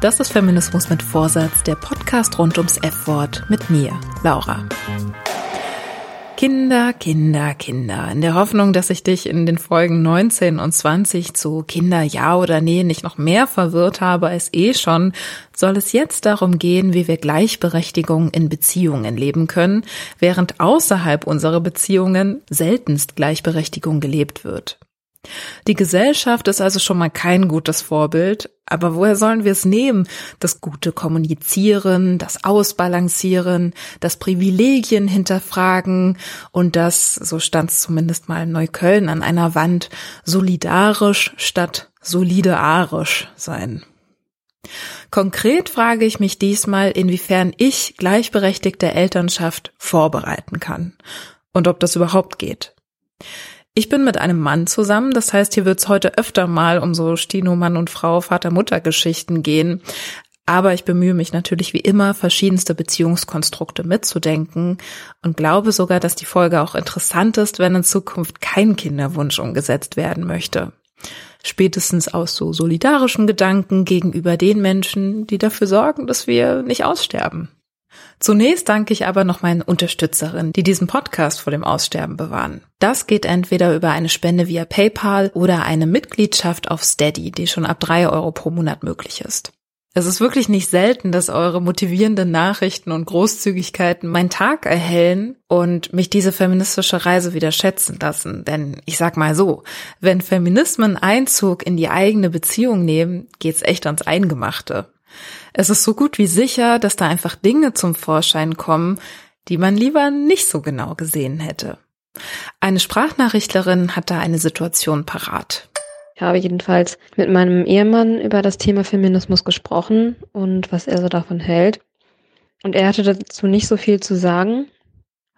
Das ist Feminismus mit Vorsatz, der Podcast rund ums F-Wort mit mir, Laura. Kinder, Kinder, Kinder. In der Hoffnung, dass ich dich in den Folgen 19 und 20 zu Kinder ja oder nee nicht noch mehr verwirrt habe als eh schon, soll es jetzt darum gehen, wie wir Gleichberechtigung in Beziehungen leben können, während außerhalb unserer Beziehungen seltenst Gleichberechtigung gelebt wird. Die Gesellschaft ist also schon mal kein gutes Vorbild, aber woher sollen wir es nehmen? Das gute Kommunizieren, das Ausbalancieren, das Privilegien hinterfragen und das, so stand es zumindest mal in Neukölln an einer Wand, solidarisch statt solidarisch sein. Konkret frage ich mich diesmal, inwiefern ich gleichberechtigte Elternschaft vorbereiten kann und ob das überhaupt geht. Ich bin mit einem Mann zusammen, das heißt, hier wird es heute öfter mal um so Stino Mann und Frau, Vater-Mutter-Geschichten gehen. Aber ich bemühe mich natürlich wie immer, verschiedenste Beziehungskonstrukte mitzudenken und glaube sogar, dass die Folge auch interessant ist, wenn in Zukunft kein Kinderwunsch umgesetzt werden möchte. Spätestens aus so solidarischen Gedanken gegenüber den Menschen, die dafür sorgen, dass wir nicht aussterben. Zunächst danke ich aber noch meinen Unterstützerinnen, die diesen Podcast vor dem Aussterben bewahren. Das geht entweder über eine Spende via PayPal oder eine Mitgliedschaft auf Steady, die schon ab drei Euro pro Monat möglich ist. Es ist wirklich nicht selten, dass eure motivierenden Nachrichten und Großzügigkeiten meinen Tag erhellen und mich diese feministische Reise wieder schätzen lassen. Denn ich sag mal so, wenn Feminismen Einzug in die eigene Beziehung nehmen, geht's echt ans Eingemachte. Es ist so gut wie sicher, dass da einfach Dinge zum Vorschein kommen, die man lieber nicht so genau gesehen hätte. Eine Sprachnachrichtlerin hat da eine Situation parat. Ich habe jedenfalls mit meinem Ehemann über das Thema Feminismus gesprochen und was er so davon hält. Und er hatte dazu nicht so viel zu sagen,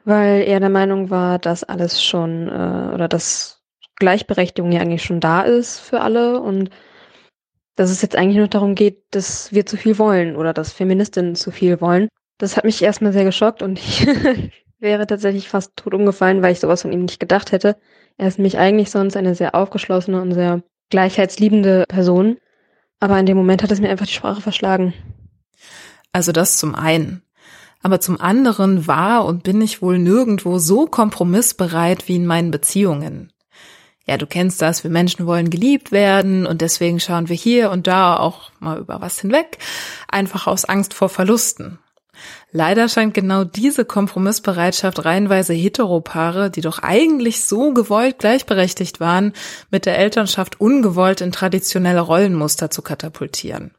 weil er der Meinung war, dass alles schon äh, oder dass Gleichberechtigung ja eigentlich schon da ist für alle und dass es jetzt eigentlich nur darum geht, dass wir zu viel wollen oder dass Feministinnen zu viel wollen. Das hat mich erstmal sehr geschockt und ich wäre tatsächlich fast tot umgefallen, weil ich sowas von ihm nicht gedacht hätte. Er ist nämlich eigentlich sonst eine sehr aufgeschlossene und sehr gleichheitsliebende Person. Aber in dem Moment hat es mir einfach die Sprache verschlagen. Also das zum einen. Aber zum anderen war und bin ich wohl nirgendwo so kompromissbereit wie in meinen Beziehungen ja, du kennst das, wir Menschen wollen geliebt werden und deswegen schauen wir hier und da auch mal über was hinweg, einfach aus Angst vor Verlusten. Leider scheint genau diese Kompromissbereitschaft reihenweise Heteropaare, die doch eigentlich so gewollt gleichberechtigt waren, mit der Elternschaft ungewollt in traditionelle Rollenmuster zu katapultieren.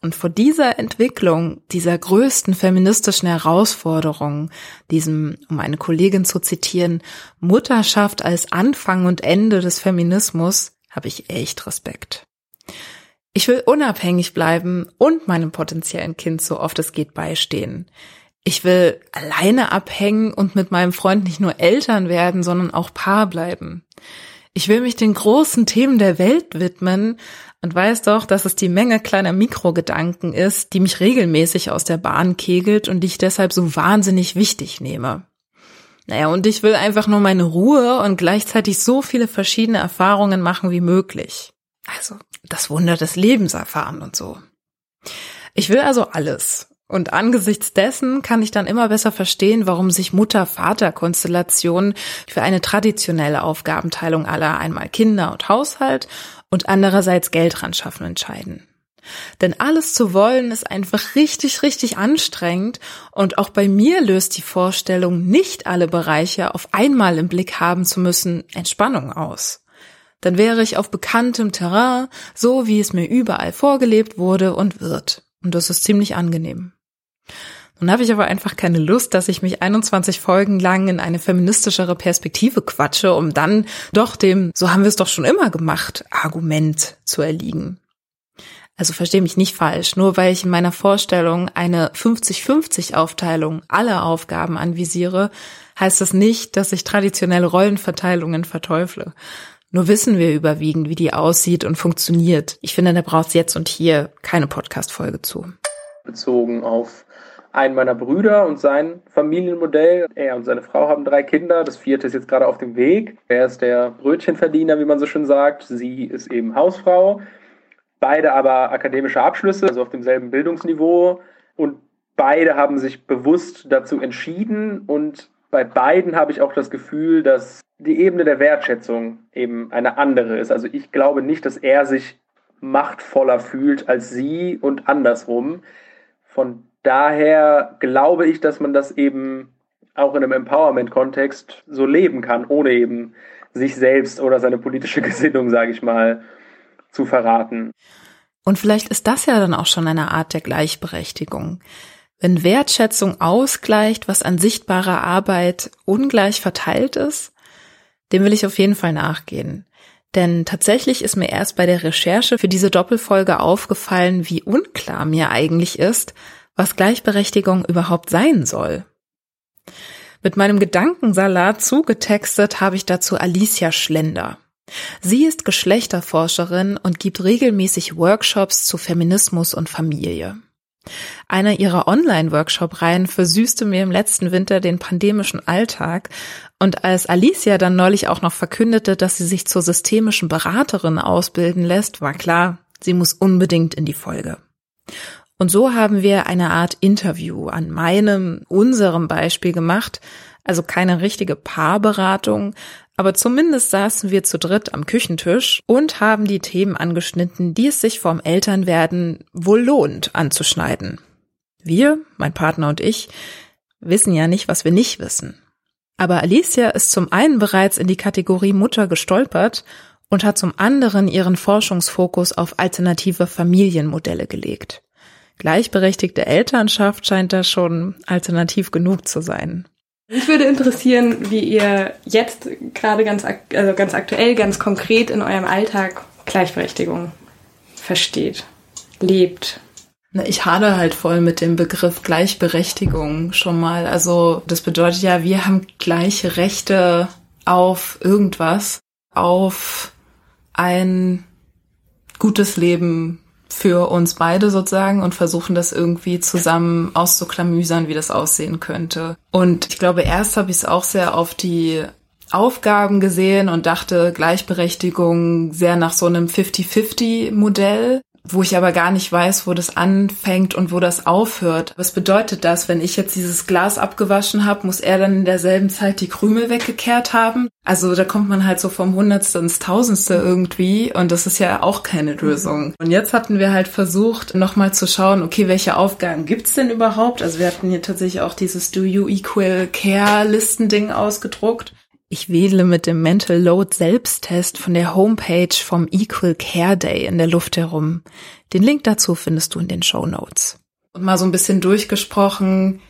Und vor dieser Entwicklung, dieser größten feministischen Herausforderung, diesem, um eine Kollegin zu zitieren, Mutterschaft als Anfang und Ende des Feminismus, habe ich echt Respekt. Ich will unabhängig bleiben und meinem potenziellen Kind so oft es geht beistehen. Ich will alleine abhängen und mit meinem Freund nicht nur Eltern werden, sondern auch Paar bleiben. Ich will mich den großen Themen der Welt widmen und weiß doch, dass es die Menge kleiner Mikrogedanken ist, die mich regelmäßig aus der Bahn kegelt und die ich deshalb so wahnsinnig wichtig nehme. Naja, und ich will einfach nur meine Ruhe und gleichzeitig so viele verschiedene Erfahrungen machen wie möglich. Also das Wunder des Lebens erfahren und so. Ich will also alles. Und angesichts dessen kann ich dann immer besser verstehen, warum sich Mutter-Vater-Konstellationen für eine traditionelle Aufgabenteilung aller einmal Kinder und Haushalt und andererseits Geld ran schaffen entscheiden. Denn alles zu wollen ist einfach richtig, richtig anstrengend und auch bei mir löst die Vorstellung, nicht alle Bereiche auf einmal im Blick haben zu müssen, Entspannung aus. Dann wäre ich auf bekanntem Terrain, so wie es mir überall vorgelebt wurde und wird. Und das ist ziemlich angenehm. Nun habe ich aber einfach keine Lust, dass ich mich 21 Folgen lang in eine feministischere Perspektive quatsche, um dann doch dem, so haben wir es doch schon immer gemacht, Argument zu erliegen. Also verstehe mich nicht falsch, nur weil ich in meiner Vorstellung eine 50-50 Aufteilung aller Aufgaben anvisiere, heißt das nicht, dass ich traditionelle Rollenverteilungen verteufle. Nur wissen wir überwiegend, wie die aussieht und funktioniert. Ich finde, da braucht es jetzt und hier keine Podcast-Folge zu. Bezogen auf einen meiner Brüder und sein Familienmodell. Er und seine Frau haben drei Kinder. Das vierte ist jetzt gerade auf dem Weg. Er ist der Brötchenverdiener, wie man so schön sagt. Sie ist eben Hausfrau. Beide aber akademische Abschlüsse, also auf demselben Bildungsniveau. Und beide haben sich bewusst dazu entschieden. Und bei beiden habe ich auch das Gefühl, dass die Ebene der Wertschätzung eben eine andere ist. Also ich glaube nicht, dass er sich machtvoller fühlt als sie und andersrum. Von daher glaube ich, dass man das eben auch in einem Empowerment-Kontext so leben kann, ohne eben sich selbst oder seine politische Gesinnung, sage ich mal, zu verraten. Und vielleicht ist das ja dann auch schon eine Art der Gleichberechtigung. Wenn Wertschätzung ausgleicht, was an sichtbarer Arbeit ungleich verteilt ist, dem will ich auf jeden Fall nachgehen. Denn tatsächlich ist mir erst bei der Recherche für diese Doppelfolge aufgefallen, wie unklar mir eigentlich ist, was Gleichberechtigung überhaupt sein soll. Mit meinem Gedankensalat zugetextet habe ich dazu Alicia Schlender. Sie ist Geschlechterforscherin und gibt regelmäßig Workshops zu Feminismus und Familie. Einer ihrer Online-Workshop-Reihen versüßte mir im letzten Winter den pandemischen Alltag und als Alicia dann neulich auch noch verkündete, dass sie sich zur systemischen Beraterin ausbilden lässt, war klar, sie muss unbedingt in die Folge. Und so haben wir eine Art Interview an meinem, unserem Beispiel gemacht, also keine richtige Paarberatung, aber zumindest saßen wir zu dritt am Küchentisch und haben die Themen angeschnitten, die es sich vorm Elternwerden wohl lohnt anzuschneiden. Wir, mein Partner und ich, wissen ja nicht, was wir nicht wissen. Aber Alicia ist zum einen bereits in die Kategorie Mutter gestolpert und hat zum anderen ihren Forschungsfokus auf alternative Familienmodelle gelegt. Gleichberechtigte Elternschaft scheint da schon alternativ genug zu sein. Mich würde interessieren, wie ihr jetzt gerade ganz, also ganz aktuell, ganz konkret in eurem Alltag Gleichberechtigung versteht, lebt. Ich hadere halt voll mit dem Begriff Gleichberechtigung schon mal. Also das bedeutet ja, wir haben gleiche Rechte auf irgendwas, auf ein gutes Leben für uns beide sozusagen und versuchen das irgendwie zusammen auszuklamüsern, wie das aussehen könnte. Und ich glaube, erst habe ich es auch sehr auf die Aufgaben gesehen und dachte Gleichberechtigung sehr nach so einem 50-50-Modell wo ich aber gar nicht weiß, wo das anfängt und wo das aufhört. Was bedeutet das, wenn ich jetzt dieses Glas abgewaschen habe, muss er dann in derselben Zeit die Krümel weggekehrt haben? Also da kommt man halt so vom Hundertste ins Tausendste irgendwie und das ist ja auch keine Lösung. Und jetzt hatten wir halt versucht, nochmal zu schauen, okay, welche Aufgaben gibt's denn überhaupt? Also wir hatten hier tatsächlich auch dieses Do You Equal Care Listending ausgedruckt ich wedle mit dem Mental Load Selbsttest von der Homepage vom Equal Care Day in der Luft herum. Den Link dazu findest du in den Show Notes. Und mal so ein bisschen durchgesprochen,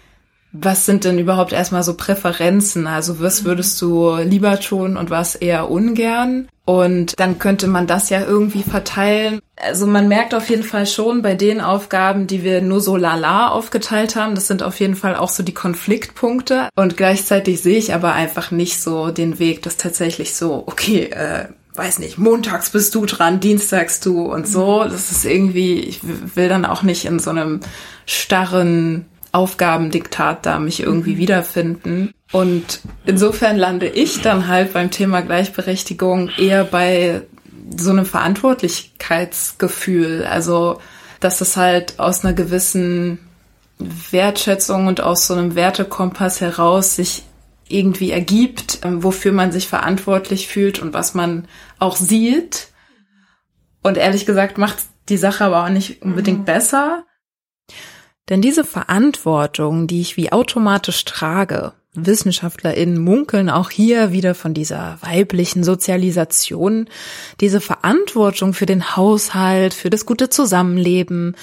was sind denn überhaupt erstmal so Präferenzen? Also was würdest du lieber tun und was eher ungern? Und dann könnte man das ja irgendwie verteilen. Also man merkt auf jeden Fall schon bei den Aufgaben, die wir nur so lala aufgeteilt haben, das sind auf jeden Fall auch so die Konfliktpunkte. Und gleichzeitig sehe ich aber einfach nicht so den Weg, dass tatsächlich so, okay, äh, weiß nicht, montags bist du dran, dienstags du und so. Das ist irgendwie, ich will dann auch nicht in so einem starren Aufgabendiktat da mich irgendwie mhm. wiederfinden. Und insofern lande ich dann halt beim Thema Gleichberechtigung eher bei so einem Verantwortlichkeitsgefühl. Also, dass es halt aus einer gewissen Wertschätzung und aus so einem Wertekompass heraus sich irgendwie ergibt, ähm, wofür man sich verantwortlich fühlt und was man auch sieht. Und ehrlich gesagt macht die Sache aber auch nicht unbedingt mhm. besser. Denn diese Verantwortung, die ich wie automatisch trage, WissenschaftlerInnen munkeln auch hier wieder von dieser weiblichen Sozialisation, diese Verantwortung für den Haushalt, für das gute Zusammenleben.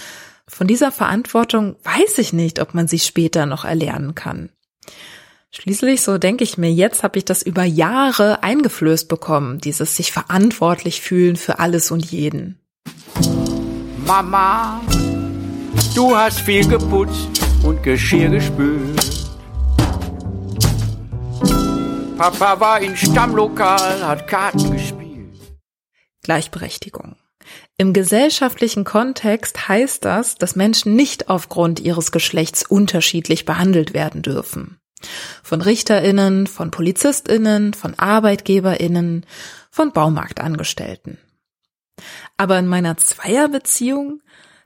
Von dieser Verantwortung weiß ich nicht, ob man sie später noch erlernen kann. Schließlich, so denke ich mir, jetzt habe ich das über Jahre eingeflößt bekommen, dieses sich verantwortlich fühlen für alles und jeden. Mama, du hast viel geputzt und Geschirr gespült. Papa war im Stammlokal, hat Karten gespielt. Gleichberechtigung. Im gesellschaftlichen Kontext heißt das, dass Menschen nicht aufgrund ihres Geschlechts unterschiedlich behandelt werden dürfen. Von Richterinnen, von Polizistinnen, von Arbeitgeberinnen, von Baumarktangestellten. Aber in meiner Zweierbeziehung,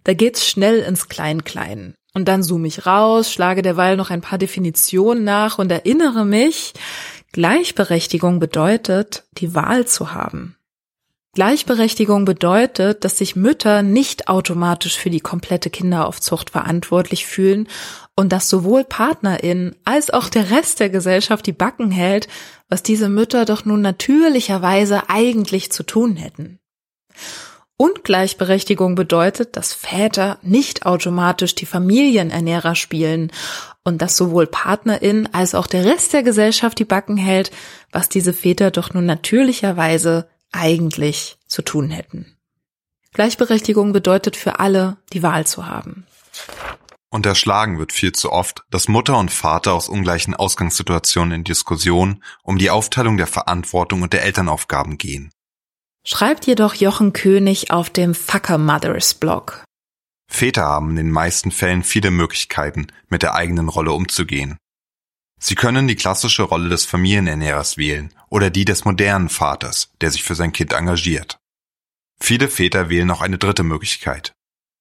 da geht's schnell ins Klein-Klein. Und dann zoome ich raus, schlage derweil noch ein paar Definitionen nach und erinnere mich, Gleichberechtigung bedeutet, die Wahl zu haben. Gleichberechtigung bedeutet, dass sich Mütter nicht automatisch für die komplette Kinderaufzucht verantwortlich fühlen und dass sowohl Partnerin als auch der Rest der Gesellschaft die Backen hält, was diese Mütter doch nun natürlicherweise eigentlich zu tun hätten. Und Gleichberechtigung bedeutet, dass Väter nicht automatisch die Familienernährer spielen und dass sowohl Partnerin als auch der Rest der Gesellschaft die Backen hält, was diese Väter doch nun natürlicherweise eigentlich zu tun hätten. Gleichberechtigung bedeutet für alle, die Wahl zu haben. Unterschlagen wird viel zu oft, dass Mutter und Vater aus ungleichen Ausgangssituationen in Diskussionen um die Aufteilung der Verantwortung und der Elternaufgaben gehen. Schreibt jedoch Jochen König auf dem Fucker Mothers Blog. Väter haben in den meisten Fällen viele Möglichkeiten, mit der eigenen Rolle umzugehen. Sie können die klassische Rolle des Familienernährers wählen oder die des modernen Vaters, der sich für sein Kind engagiert. Viele Väter wählen noch eine dritte Möglichkeit.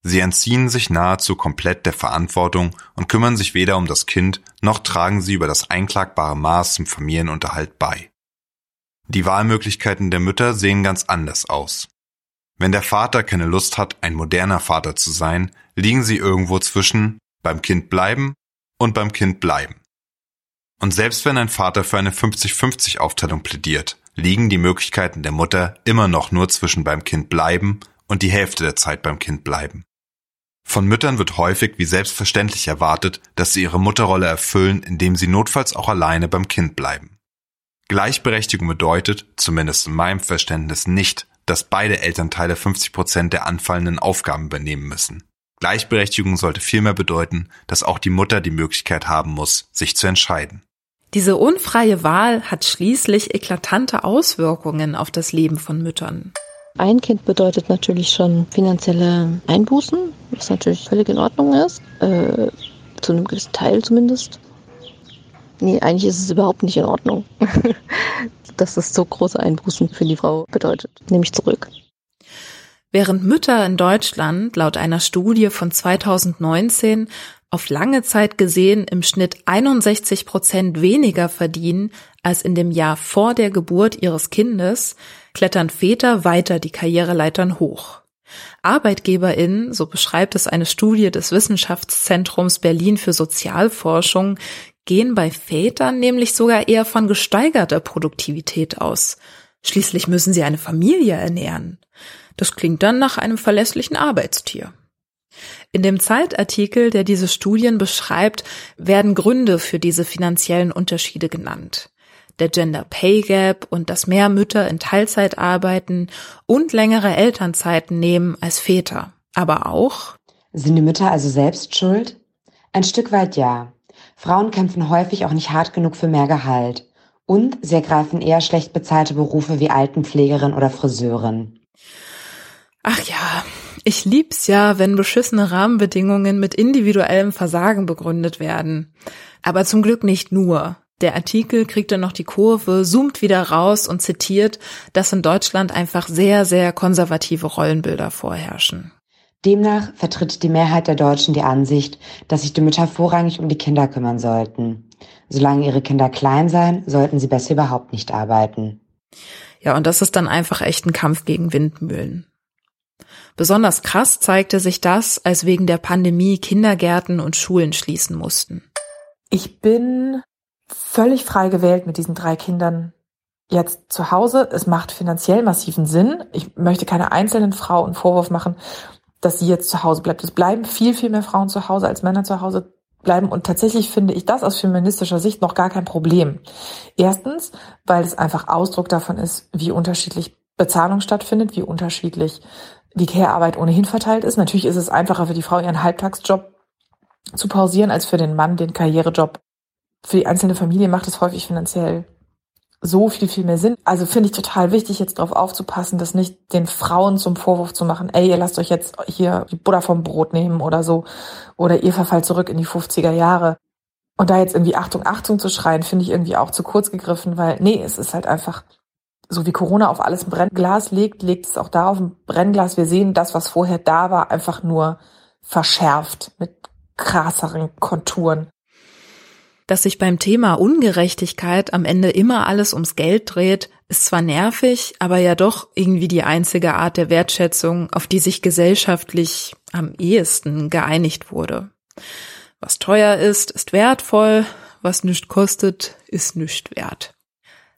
Sie entziehen sich nahezu komplett der Verantwortung und kümmern sich weder um das Kind, noch tragen sie über das einklagbare Maß zum Familienunterhalt bei. Die Wahlmöglichkeiten der Mütter sehen ganz anders aus. Wenn der Vater keine Lust hat, ein moderner Vater zu sein, liegen sie irgendwo zwischen beim Kind bleiben und beim Kind bleiben. Und selbst wenn ein Vater für eine 50-50 Aufteilung plädiert, liegen die Möglichkeiten der Mutter immer noch nur zwischen beim Kind bleiben und die Hälfte der Zeit beim Kind bleiben. Von Müttern wird häufig wie selbstverständlich erwartet, dass sie ihre Mutterrolle erfüllen, indem sie notfalls auch alleine beim Kind bleiben. Gleichberechtigung bedeutet, zumindest in meinem Verständnis nicht, dass beide Elternteile 50 Prozent der anfallenden Aufgaben übernehmen müssen. Gleichberechtigung sollte vielmehr bedeuten, dass auch die Mutter die Möglichkeit haben muss, sich zu entscheiden. Diese unfreie Wahl hat schließlich eklatante Auswirkungen auf das Leben von Müttern. Ein Kind bedeutet natürlich schon finanzielle Einbußen, was natürlich völlig in Ordnung ist, äh, zu einem gewissen Teil zumindest. Nee, eigentlich ist es überhaupt nicht in Ordnung, dass das so große Einbußen für die Frau bedeutet. Nehme ich zurück. Während Mütter in Deutschland laut einer Studie von 2019 auf lange Zeit gesehen im Schnitt 61 Prozent weniger verdienen als in dem Jahr vor der Geburt ihres Kindes, klettern Väter weiter die Karriereleitern hoch. ArbeitgeberInnen, so beschreibt es eine Studie des Wissenschaftszentrums Berlin für Sozialforschung, gehen bei Vätern nämlich sogar eher von gesteigerter Produktivität aus. Schließlich müssen sie eine Familie ernähren. Das klingt dann nach einem verlässlichen Arbeitstier. In dem Zeitartikel, der diese Studien beschreibt, werden Gründe für diese finanziellen Unterschiede genannt. Der Gender Pay Gap und dass mehr Mütter in Teilzeit arbeiten und längere Elternzeiten nehmen als Väter. Aber auch Sind die Mütter also selbst schuld? Ein Stück weit ja. Frauen kämpfen häufig auch nicht hart genug für mehr Gehalt. Und sie ergreifen eher schlecht bezahlte Berufe wie Altenpflegerin oder Friseurin. Ach ja, ich lieb's ja, wenn beschissene Rahmenbedingungen mit individuellem Versagen begründet werden. Aber zum Glück nicht nur. Der Artikel kriegt dann noch die Kurve, zoomt wieder raus und zitiert, dass in Deutschland einfach sehr, sehr konservative Rollenbilder vorherrschen. Demnach vertritt die Mehrheit der Deutschen die Ansicht, dass sich die Mütter vorrangig um die Kinder kümmern sollten. Solange ihre Kinder klein seien, sollten sie besser überhaupt nicht arbeiten. Ja, und das ist dann einfach echt ein Kampf gegen Windmühlen. Besonders krass zeigte sich das, als wegen der Pandemie Kindergärten und Schulen schließen mussten. Ich bin völlig frei gewählt mit diesen drei Kindern jetzt zu Hause. Es macht finanziell massiven Sinn. Ich möchte keine einzelnen Frau einen Vorwurf machen, dass sie jetzt zu Hause bleibt. Es bleiben viel, viel mehr Frauen zu Hause, als Männer zu Hause bleiben. Und tatsächlich finde ich das aus feministischer Sicht noch gar kein Problem. Erstens, weil es einfach Ausdruck davon ist, wie unterschiedlich Bezahlung stattfindet, wie unterschiedlich die Care-Arbeit ohnehin verteilt ist. Natürlich ist es einfacher für die Frau, ihren Halbtagsjob zu pausieren, als für den Mann den Karrierejob. Für die einzelne Familie macht es häufig finanziell so viel, viel mehr Sinn. Also finde ich total wichtig, jetzt darauf aufzupassen, dass nicht den Frauen zum Vorwurf zu machen, ey, ihr lasst euch jetzt hier die Butter vom Brot nehmen oder so. Oder ihr verfallt zurück in die 50er Jahre. Und da jetzt irgendwie Achtung, Achtung zu schreien, finde ich irgendwie auch zu kurz gegriffen, weil nee, es ist halt einfach so wie Corona auf alles ein Brennglas legt, legt es auch da auf ein Brennglas. Wir sehen das, was vorher da war, einfach nur verschärft mit krasseren Konturen. Dass sich beim Thema Ungerechtigkeit am Ende immer alles ums Geld dreht, ist zwar nervig, aber ja doch irgendwie die einzige Art der Wertschätzung, auf die sich gesellschaftlich am ehesten geeinigt wurde. Was teuer ist, ist wertvoll, was nichts kostet, ist nichts wert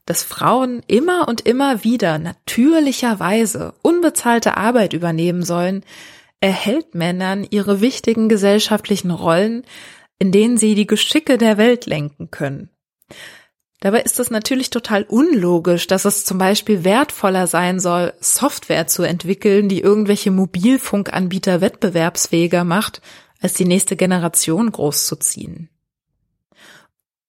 dass Frauen immer und immer wieder natürlicherweise unbezahlte Arbeit übernehmen sollen, erhält Männern ihre wichtigen gesellschaftlichen Rollen, in denen sie die Geschicke der Welt lenken können. Dabei ist es natürlich total unlogisch, dass es zum Beispiel wertvoller sein soll, Software zu entwickeln, die irgendwelche Mobilfunkanbieter wettbewerbsfähiger macht, als die nächste Generation großzuziehen.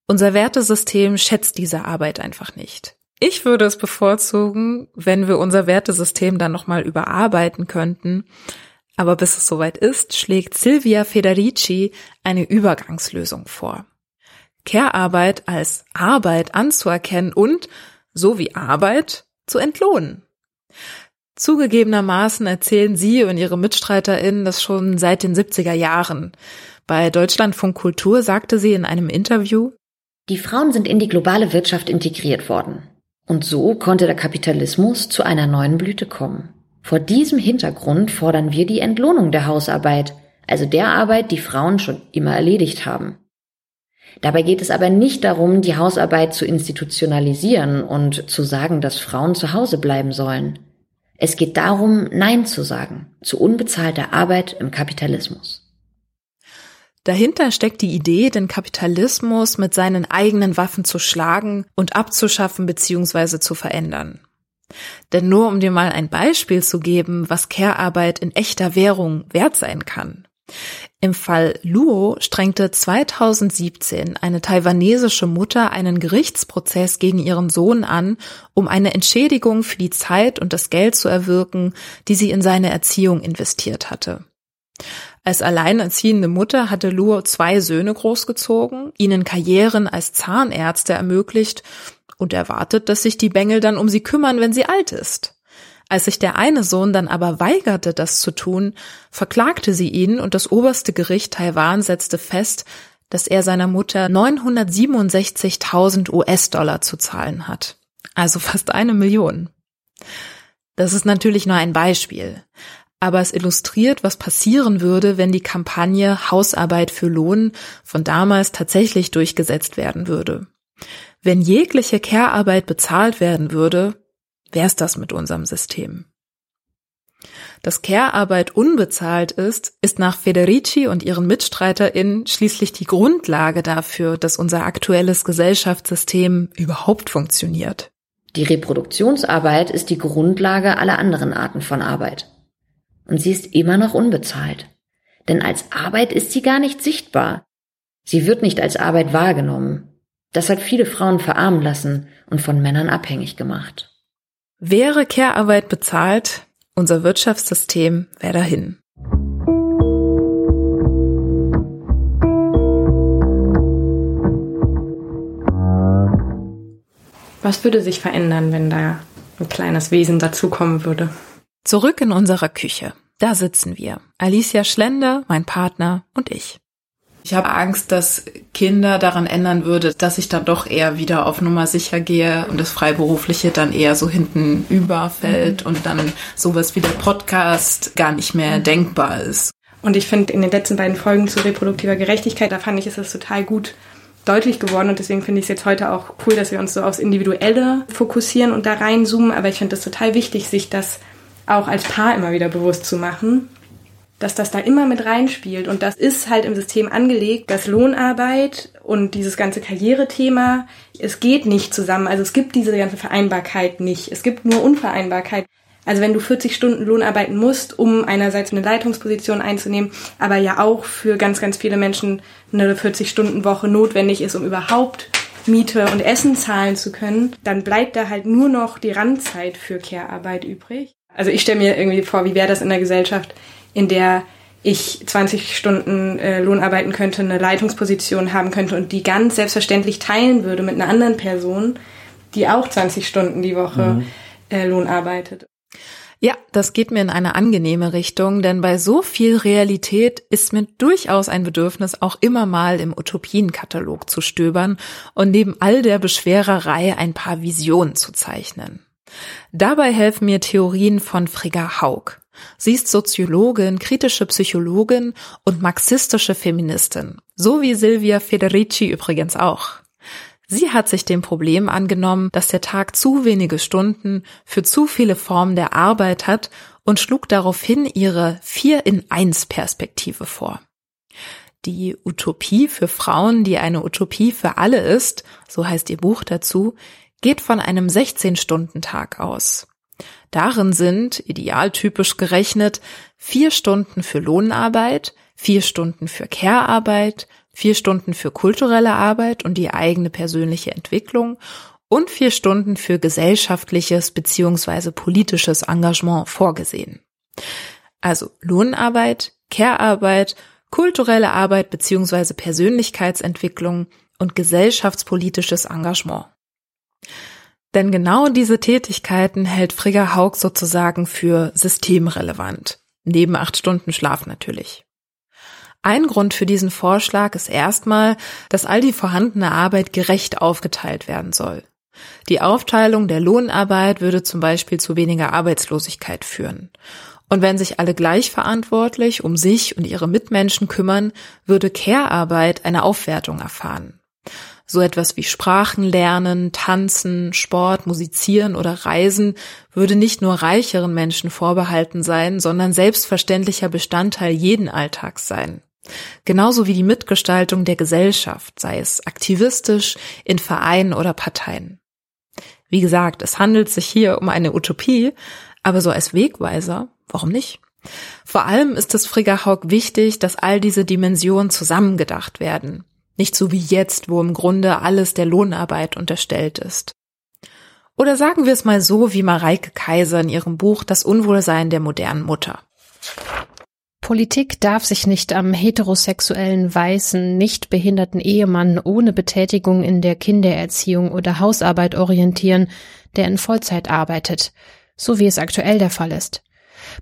Unser Wertesystem schätzt diese Arbeit einfach nicht. Ich würde es bevorzugen, wenn wir unser Wertesystem dann nochmal überarbeiten könnten. Aber bis es soweit ist, schlägt Silvia Federici eine Übergangslösung vor. Care-Arbeit als Arbeit anzuerkennen und, so wie Arbeit, zu entlohnen. Zugegebenermaßen erzählen sie und ihre MitstreiterInnen das schon seit den 70er Jahren. Bei Deutschlandfunk Kultur sagte sie in einem Interview, die Frauen sind in die globale Wirtschaft integriert worden. Und so konnte der Kapitalismus zu einer neuen Blüte kommen. Vor diesem Hintergrund fordern wir die Entlohnung der Hausarbeit, also der Arbeit, die Frauen schon immer erledigt haben. Dabei geht es aber nicht darum, die Hausarbeit zu institutionalisieren und zu sagen, dass Frauen zu Hause bleiben sollen. Es geht darum, Nein zu sagen zu unbezahlter Arbeit im Kapitalismus. Dahinter steckt die Idee, den Kapitalismus mit seinen eigenen Waffen zu schlagen und abzuschaffen bzw. zu verändern. Denn nur um dir mal ein Beispiel zu geben, was Care-Arbeit in echter Währung wert sein kann. Im Fall Luo strengte 2017 eine taiwanesische Mutter einen Gerichtsprozess gegen ihren Sohn an, um eine Entschädigung für die Zeit und das Geld zu erwirken, die sie in seine Erziehung investiert hatte. Als alleinerziehende Mutter hatte Luo zwei Söhne großgezogen, ihnen Karrieren als Zahnärzte ermöglicht und erwartet, dass sich die Bengel dann um sie kümmern, wenn sie alt ist. Als sich der eine Sohn dann aber weigerte, das zu tun, verklagte sie ihn und das oberste Gericht Taiwan setzte fest, dass er seiner Mutter 967.000 US-Dollar zu zahlen hat. Also fast eine Million. Das ist natürlich nur ein Beispiel aber es illustriert, was passieren würde, wenn die Kampagne Hausarbeit für Lohn von damals tatsächlich durchgesetzt werden würde. Wenn jegliche Care-Arbeit bezahlt werden würde, wär's das mit unserem System. Dass Care-Arbeit unbezahlt ist, ist nach Federici und ihren MitstreiterInnen schließlich die Grundlage dafür, dass unser aktuelles Gesellschaftssystem überhaupt funktioniert. Die Reproduktionsarbeit ist die Grundlage aller anderen Arten von Arbeit und sie ist immer noch unbezahlt. Denn als Arbeit ist sie gar nicht sichtbar. Sie wird nicht als Arbeit wahrgenommen. Das hat viele Frauen verarmen lassen und von Männern abhängig gemacht. Wäre Care-Arbeit bezahlt, unser Wirtschaftssystem wäre dahin. Was würde sich verändern, wenn da ein kleines Wesen dazukommen würde? Zurück in unserer Küche. Da sitzen wir. Alicia Schlender, mein Partner und ich. Ich habe Angst, dass Kinder daran ändern würde, dass ich dann doch eher wieder auf Nummer sicher gehe und das Freiberufliche dann eher so hinten überfällt mhm. und dann sowas wie der Podcast gar nicht mehr mhm. denkbar ist. Und ich finde, in den letzten beiden Folgen zu reproduktiver Gerechtigkeit, da fand ich, ist das total gut deutlich geworden und deswegen finde ich es jetzt heute auch cool, dass wir uns so aufs Individuelle fokussieren und da reinzoomen. Aber ich finde es total wichtig, sich das auch als Paar immer wieder bewusst zu machen, dass das da immer mit reinspielt. Und das ist halt im System angelegt, dass Lohnarbeit und dieses ganze Karrierethema, es geht nicht zusammen. Also es gibt diese ganze Vereinbarkeit nicht. Es gibt nur Unvereinbarkeit. Also wenn du 40 Stunden Lohn arbeiten musst, um einerseits eine Leitungsposition einzunehmen, aber ja auch für ganz, ganz viele Menschen eine 40-Stunden-Woche notwendig ist, um überhaupt Miete und Essen zahlen zu können, dann bleibt da halt nur noch die Randzeit für Care-Arbeit übrig. Also ich stelle mir irgendwie vor, wie wäre das in der Gesellschaft, in der ich 20 Stunden äh, Lohn arbeiten könnte, eine Leitungsposition haben könnte und die ganz selbstverständlich teilen würde mit einer anderen Person, die auch 20 Stunden die Woche mhm. äh, Lohn arbeitet. Ja, das geht mir in eine angenehme Richtung, denn bei so viel Realität ist mir durchaus ein Bedürfnis, auch immer mal im Utopienkatalog zu stöbern und neben all der Beschwererei ein paar Visionen zu zeichnen. Dabei helfen mir Theorien von Frigga Haug. Sie ist Soziologin, kritische Psychologin und marxistische Feministin, so wie Silvia Federici übrigens auch. Sie hat sich dem Problem angenommen, dass der Tag zu wenige Stunden für zu viele Formen der Arbeit hat und schlug daraufhin ihre Vier in eins Perspektive vor. Die Utopie für Frauen, die eine Utopie für alle ist, so heißt ihr Buch dazu, geht von einem 16-Stunden-Tag aus. Darin sind, idealtypisch gerechnet, vier Stunden für Lohnarbeit, vier Stunden für Care-Arbeit, vier Stunden für kulturelle Arbeit und die eigene persönliche Entwicklung und vier Stunden für gesellschaftliches beziehungsweise politisches Engagement vorgesehen. Also Lohnarbeit, Care-Arbeit, kulturelle Arbeit beziehungsweise Persönlichkeitsentwicklung und gesellschaftspolitisches Engagement. Denn genau diese Tätigkeiten hält Frigga Haug sozusagen für systemrelevant. Neben acht Stunden Schlaf natürlich. Ein Grund für diesen Vorschlag ist erstmal, dass all die vorhandene Arbeit gerecht aufgeteilt werden soll. Die Aufteilung der Lohnarbeit würde zum Beispiel zu weniger Arbeitslosigkeit führen. Und wenn sich alle gleich verantwortlich um sich und ihre Mitmenschen kümmern, würde Care-Arbeit eine Aufwertung erfahren. So etwas wie Sprachen lernen, tanzen, Sport, musizieren oder reisen würde nicht nur reicheren Menschen vorbehalten sein, sondern selbstverständlicher Bestandteil jeden Alltags sein. Genauso wie die Mitgestaltung der Gesellschaft, sei es aktivistisch, in Vereinen oder Parteien. Wie gesagt, es handelt sich hier um eine Utopie, aber so als Wegweiser, warum nicht? Vor allem ist es Frigga Haug wichtig, dass all diese Dimensionen zusammengedacht werden. Nicht so wie jetzt, wo im Grunde alles der Lohnarbeit unterstellt ist. Oder sagen wir es mal so wie Mareike Kaiser in ihrem Buch Das Unwohlsein der modernen Mutter. Politik darf sich nicht am heterosexuellen, weißen, nicht behinderten Ehemann ohne Betätigung in der Kindererziehung oder Hausarbeit orientieren, der in Vollzeit arbeitet, so wie es aktuell der Fall ist.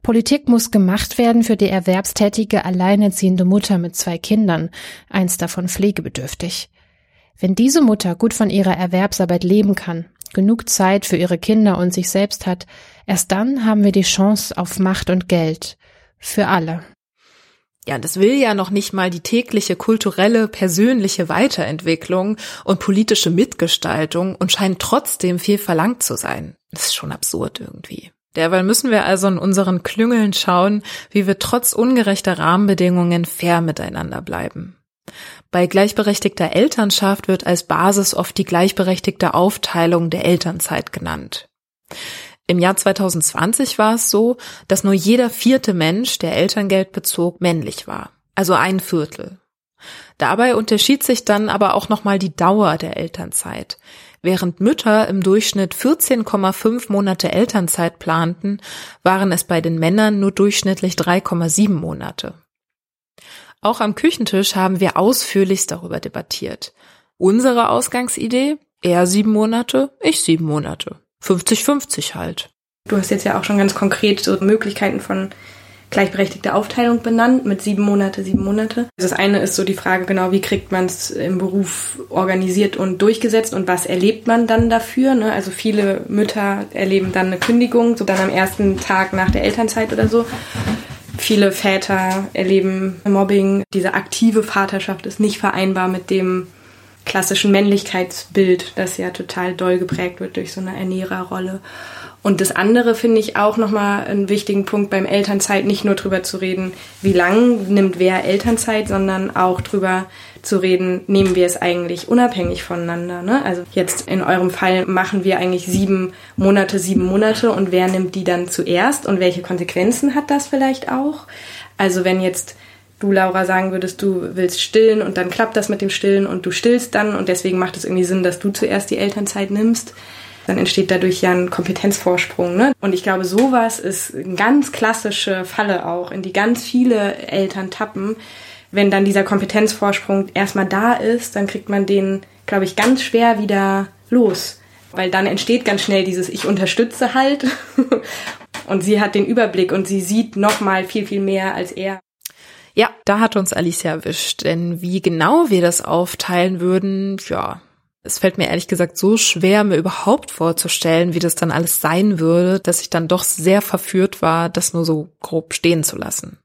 Politik muss gemacht werden für die erwerbstätige, alleinerziehende Mutter mit zwei Kindern, eins davon pflegebedürftig. Wenn diese Mutter gut von ihrer Erwerbsarbeit leben kann, genug Zeit für ihre Kinder und sich selbst hat, erst dann haben wir die Chance auf Macht und Geld. Für alle. Ja, das will ja noch nicht mal die tägliche kulturelle, persönliche Weiterentwicklung und politische Mitgestaltung und scheint trotzdem viel verlangt zu sein. Das ist schon absurd irgendwie. Derweil müssen wir also in unseren Klüngeln schauen, wie wir trotz ungerechter Rahmenbedingungen fair miteinander bleiben. Bei gleichberechtigter Elternschaft wird als Basis oft die gleichberechtigte Aufteilung der Elternzeit genannt. Im Jahr 2020 war es so, dass nur jeder vierte Mensch, der Elterngeld bezog, männlich war. Also ein Viertel. Dabei unterschied sich dann aber auch nochmal die Dauer der Elternzeit. Während Mütter im Durchschnitt 14,5 Monate Elternzeit planten, waren es bei den Männern nur durchschnittlich 3,7 Monate. Auch am Küchentisch haben wir ausführlichst darüber debattiert. Unsere Ausgangsidee? Er sieben Monate, ich sieben Monate. 50-50 halt. Du hast jetzt ja auch schon ganz konkret so Möglichkeiten von gleichberechtigte Aufteilung benannt mit sieben Monate, sieben Monate. Das eine ist so die Frage genau, wie kriegt man es im Beruf organisiert und durchgesetzt und was erlebt man dann dafür? Ne? Also viele Mütter erleben dann eine Kündigung, so dann am ersten Tag nach der Elternzeit oder so. Viele Väter erleben Mobbing. Diese aktive Vaterschaft ist nicht vereinbar mit dem klassischen Männlichkeitsbild, das ja total doll geprägt wird durch so eine Ernährerrolle. Und das andere finde ich auch nochmal einen wichtigen Punkt beim Elternzeit, nicht nur drüber zu reden, wie lang nimmt wer Elternzeit, sondern auch drüber zu reden, nehmen wir es eigentlich unabhängig voneinander. Ne? Also jetzt in eurem Fall machen wir eigentlich sieben Monate, sieben Monate und wer nimmt die dann zuerst und welche Konsequenzen hat das vielleicht auch? Also wenn jetzt du, Laura, sagen würdest, du willst stillen und dann klappt das mit dem Stillen und du stillst dann und deswegen macht es irgendwie Sinn, dass du zuerst die Elternzeit nimmst, dann entsteht dadurch ja ein Kompetenzvorsprung. Ne? Und ich glaube, sowas ist eine ganz klassische Falle auch, in die ganz viele Eltern tappen. Wenn dann dieser Kompetenzvorsprung erstmal da ist, dann kriegt man den, glaube ich, ganz schwer wieder los. Weil dann entsteht ganz schnell dieses Ich unterstütze halt. und sie hat den Überblick und sie sieht noch mal viel, viel mehr als er. Ja, da hat uns Alicia erwischt. Denn wie genau wir das aufteilen würden, ja, es fällt mir ehrlich gesagt so schwer, mir überhaupt vorzustellen, wie das dann alles sein würde, dass ich dann doch sehr verführt war, das nur so grob stehen zu lassen.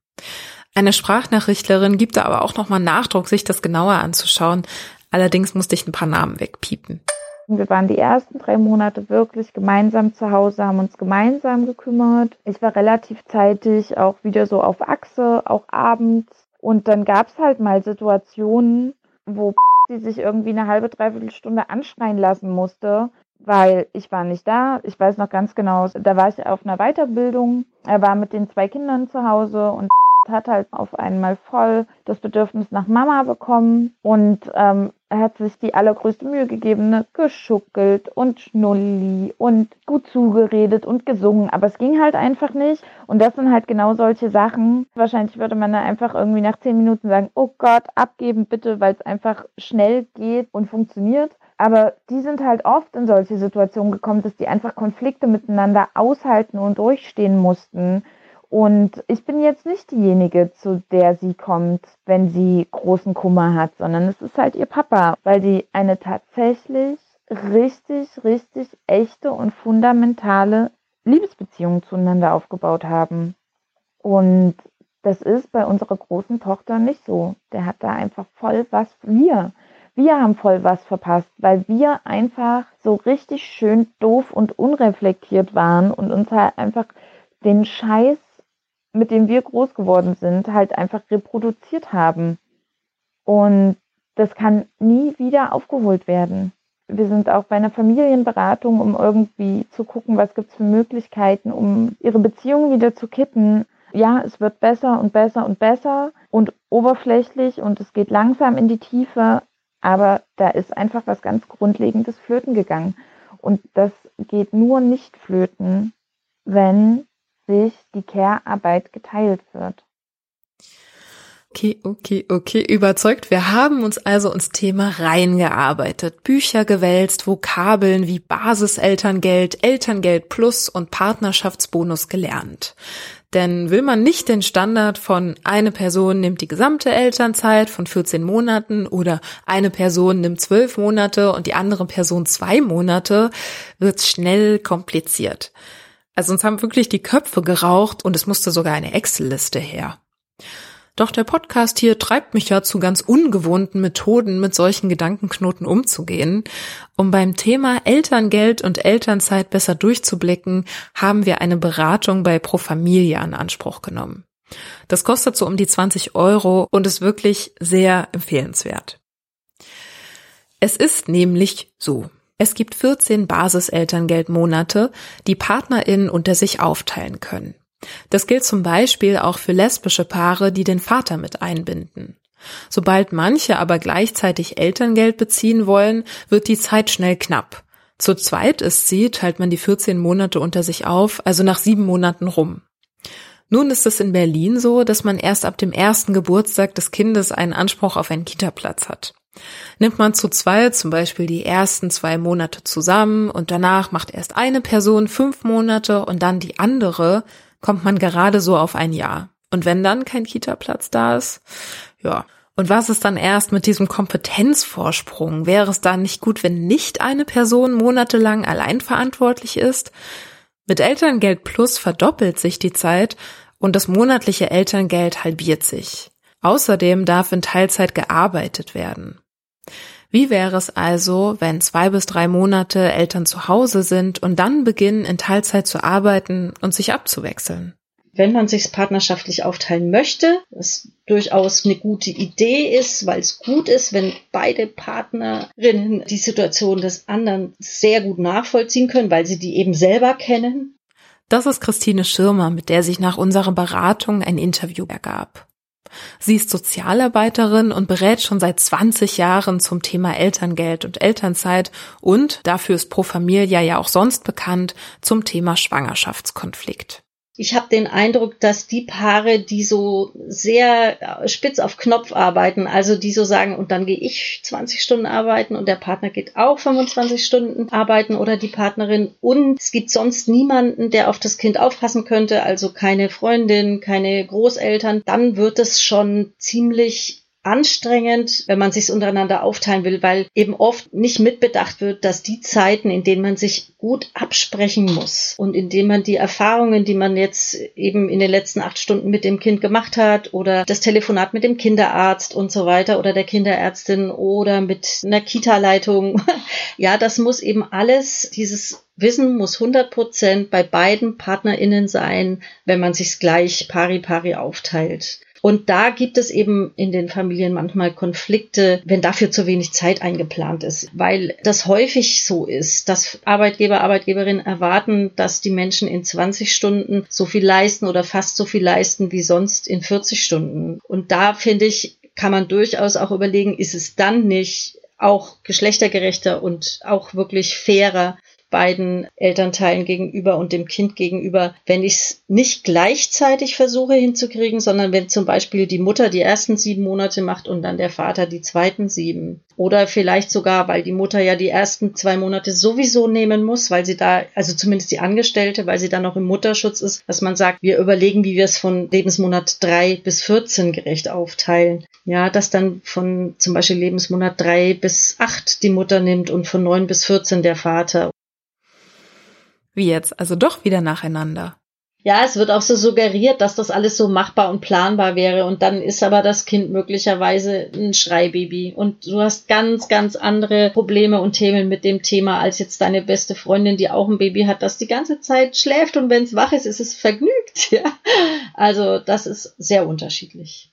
Eine Sprachnachrichtlerin gibt da aber auch nochmal Nachdruck, sich das genauer anzuschauen. Allerdings musste ich ein paar Namen wegpiepen. Wir waren die ersten drei Monate wirklich gemeinsam zu Hause, haben uns gemeinsam gekümmert. Ich war relativ zeitig auch wieder so auf Achse, auch abends. Und dann gab es halt mal Situationen, wo sie sich irgendwie eine halbe, dreiviertel Stunde anschreien lassen musste, weil ich war nicht da. Ich weiß noch ganz genau, da war ich auf einer Weiterbildung. Er war mit den zwei Kindern zu Hause und hat halt auf einmal voll das Bedürfnis nach Mama bekommen und ähm, hat sich die allergrößte Mühe gegeben, ne? geschuckelt und schnulli und gut zugeredet und gesungen, aber es ging halt einfach nicht und das sind halt genau solche Sachen. Wahrscheinlich würde man dann einfach irgendwie nach zehn Minuten sagen, oh Gott, abgeben bitte, weil es einfach schnell geht und funktioniert. Aber die sind halt oft in solche Situationen gekommen, dass die einfach Konflikte miteinander aushalten und durchstehen mussten und ich bin jetzt nicht diejenige, zu der sie kommt, wenn sie großen Kummer hat, sondern es ist halt ihr Papa, weil die eine tatsächlich richtig, richtig echte und fundamentale Liebesbeziehung zueinander aufgebaut haben. Und das ist bei unserer großen Tochter nicht so. Der hat da einfach voll was wir. Wir haben voll was verpasst, weil wir einfach so richtig schön doof und unreflektiert waren und uns halt einfach den Scheiß mit dem wir groß geworden sind, halt einfach reproduziert haben. Und das kann nie wieder aufgeholt werden. Wir sind auch bei einer Familienberatung, um irgendwie zu gucken, was gibt's für Möglichkeiten, um ihre Beziehung wieder zu kitten. Ja, es wird besser und besser und besser und oberflächlich und es geht langsam in die Tiefe, aber da ist einfach was ganz Grundlegendes flöten gegangen. Und das geht nur nicht flöten, wenn sich die Care-Arbeit geteilt wird. Okay, okay, okay, überzeugt. Wir haben uns also ins Thema reingearbeitet, Bücher gewälzt, Vokabeln wie Basiselterngeld, Elterngeld Plus und Partnerschaftsbonus gelernt. Denn will man nicht den Standard von eine Person nimmt die gesamte Elternzeit von 14 Monaten oder eine Person nimmt 12 Monate und die andere Person zwei Monate, wird's schnell kompliziert. Also uns haben wirklich die Köpfe geraucht und es musste sogar eine Excel-Liste her. Doch der Podcast hier treibt mich ja zu ganz ungewohnten Methoden, mit solchen Gedankenknoten umzugehen. Um beim Thema Elterngeld und Elternzeit besser durchzublicken, haben wir eine Beratung bei Pro Familia in Anspruch genommen. Das kostet so um die 20 Euro und ist wirklich sehr empfehlenswert. Es ist nämlich so. Es gibt 14 Basiselterngeldmonate, die PartnerInnen unter sich aufteilen können. Das gilt zum Beispiel auch für lesbische Paare, die den Vater mit einbinden. Sobald manche aber gleichzeitig Elterngeld beziehen wollen, wird die Zeit schnell knapp. Zu zweit ist sie, teilt man die 14 Monate unter sich auf, also nach sieben Monaten rum. Nun ist es in Berlin so, dass man erst ab dem ersten Geburtstag des Kindes einen Anspruch auf einen Kitaplatz hat. Nimmt man zu zweit zum Beispiel die ersten zwei Monate zusammen und danach macht erst eine Person fünf Monate und dann die andere, kommt man gerade so auf ein Jahr. Und wenn dann kein Kita-Platz da ist, ja. Und was ist dann erst mit diesem Kompetenzvorsprung? Wäre es dann nicht gut, wenn nicht eine Person monatelang allein verantwortlich ist? Mit Elterngeld Plus verdoppelt sich die Zeit und das monatliche Elterngeld halbiert sich. Außerdem darf in Teilzeit gearbeitet werden. Wie wäre es also, wenn zwei bis drei Monate Eltern zu Hause sind und dann beginnen, in Teilzeit zu arbeiten und sich abzuwechseln? wenn man sich partnerschaftlich aufteilen möchte, was durchaus eine gute Idee ist, weil es gut ist, wenn beide Partnerinnen die Situation des anderen sehr gut nachvollziehen können, weil sie die eben selber kennen. Das ist Christine Schirmer, mit der sich nach unserer Beratung ein Interview ergab. Sie ist Sozialarbeiterin und berät schon seit 20 Jahren zum Thema Elterngeld und Elternzeit und, dafür ist Pro Familia ja auch sonst bekannt, zum Thema Schwangerschaftskonflikt. Ich habe den Eindruck, dass die Paare, die so sehr spitz auf Knopf arbeiten, also die so sagen, und dann gehe ich 20 Stunden arbeiten und der Partner geht auch 25 Stunden arbeiten oder die Partnerin und es gibt sonst niemanden, der auf das Kind aufpassen könnte, also keine Freundin, keine Großeltern, dann wird es schon ziemlich anstrengend, wenn man sich untereinander aufteilen will, weil eben oft nicht mitbedacht wird, dass die Zeiten, in denen man sich gut absprechen muss und in denen man die Erfahrungen, die man jetzt eben in den letzten acht Stunden mit dem Kind gemacht hat oder das Telefonat mit dem Kinderarzt und so weiter oder der Kinderärztin oder mit einer Kita-Leitung, ja, das muss eben alles, dieses Wissen muss 100 Prozent bei beiden PartnerInnen sein, wenn man sich's gleich pari pari aufteilt. Und da gibt es eben in den Familien manchmal Konflikte, wenn dafür zu wenig Zeit eingeplant ist, weil das häufig so ist, dass Arbeitgeber, Arbeitgeberinnen erwarten, dass die Menschen in 20 Stunden so viel leisten oder fast so viel leisten wie sonst in 40 Stunden. Und da finde ich, kann man durchaus auch überlegen, ist es dann nicht auch geschlechtergerechter und auch wirklich fairer, beiden Elternteilen gegenüber und dem Kind gegenüber, wenn ich es nicht gleichzeitig versuche hinzukriegen, sondern wenn zum Beispiel die Mutter die ersten sieben Monate macht und dann der Vater die zweiten sieben. Oder vielleicht sogar, weil die Mutter ja die ersten zwei Monate sowieso nehmen muss, weil sie da, also zumindest die Angestellte, weil sie da noch im Mutterschutz ist, dass man sagt, wir überlegen, wie wir es von Lebensmonat drei bis 14 gerecht aufteilen. Ja, dass dann von zum Beispiel Lebensmonat drei bis acht die Mutter nimmt und von neun bis 14 der Vater wie jetzt? Also doch wieder nacheinander. Ja, es wird auch so suggeriert, dass das alles so machbar und planbar wäre und dann ist aber das Kind möglicherweise ein Schreibaby und du hast ganz, ganz andere Probleme und Themen mit dem Thema als jetzt deine beste Freundin, die auch ein Baby hat, das die ganze Zeit schläft und wenn es wach ist, ist es vergnügt. Ja? Also das ist sehr unterschiedlich.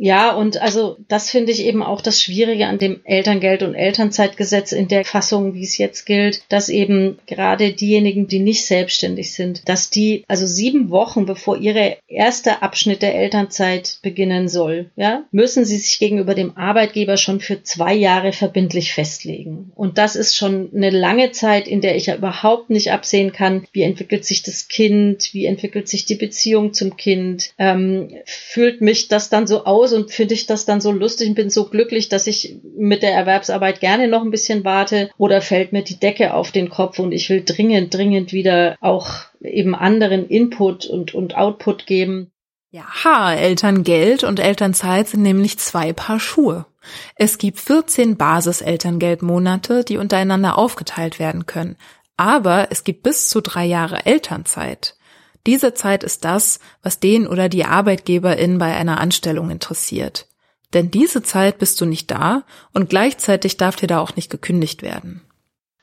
Ja, und also das finde ich eben auch das Schwierige an dem Elterngeld- und Elternzeitgesetz in der Fassung, wie es jetzt gilt, dass eben gerade diejenigen, die nicht selbstständig sind, dass die also sieben Wochen bevor ihre erste Abschnitt der Elternzeit beginnen soll, ja, müssen sie sich gegenüber dem Arbeitgeber schon für zwei Jahre verbindlich festlegen. Und das ist schon eine lange Zeit, in der ich ja überhaupt nicht absehen kann, wie entwickelt sich das Kind, wie entwickelt sich die Beziehung zum Kind, ähm, fühlt mich das dann so aus, Hause und finde ich das dann so lustig und bin so glücklich, dass ich mit der Erwerbsarbeit gerne noch ein bisschen warte oder fällt mir die Decke auf den Kopf und ich will dringend, dringend wieder auch eben anderen Input und, und Output geben. Ja, Elterngeld und Elternzeit sind nämlich zwei Paar Schuhe. Es gibt 14 Basis-Elterngeldmonate, die untereinander aufgeteilt werden können. Aber es gibt bis zu drei Jahre Elternzeit. Diese Zeit ist das, was den oder die Arbeitgeberin bei einer Anstellung interessiert. Denn diese Zeit bist du nicht da und gleichzeitig darf dir da auch nicht gekündigt werden.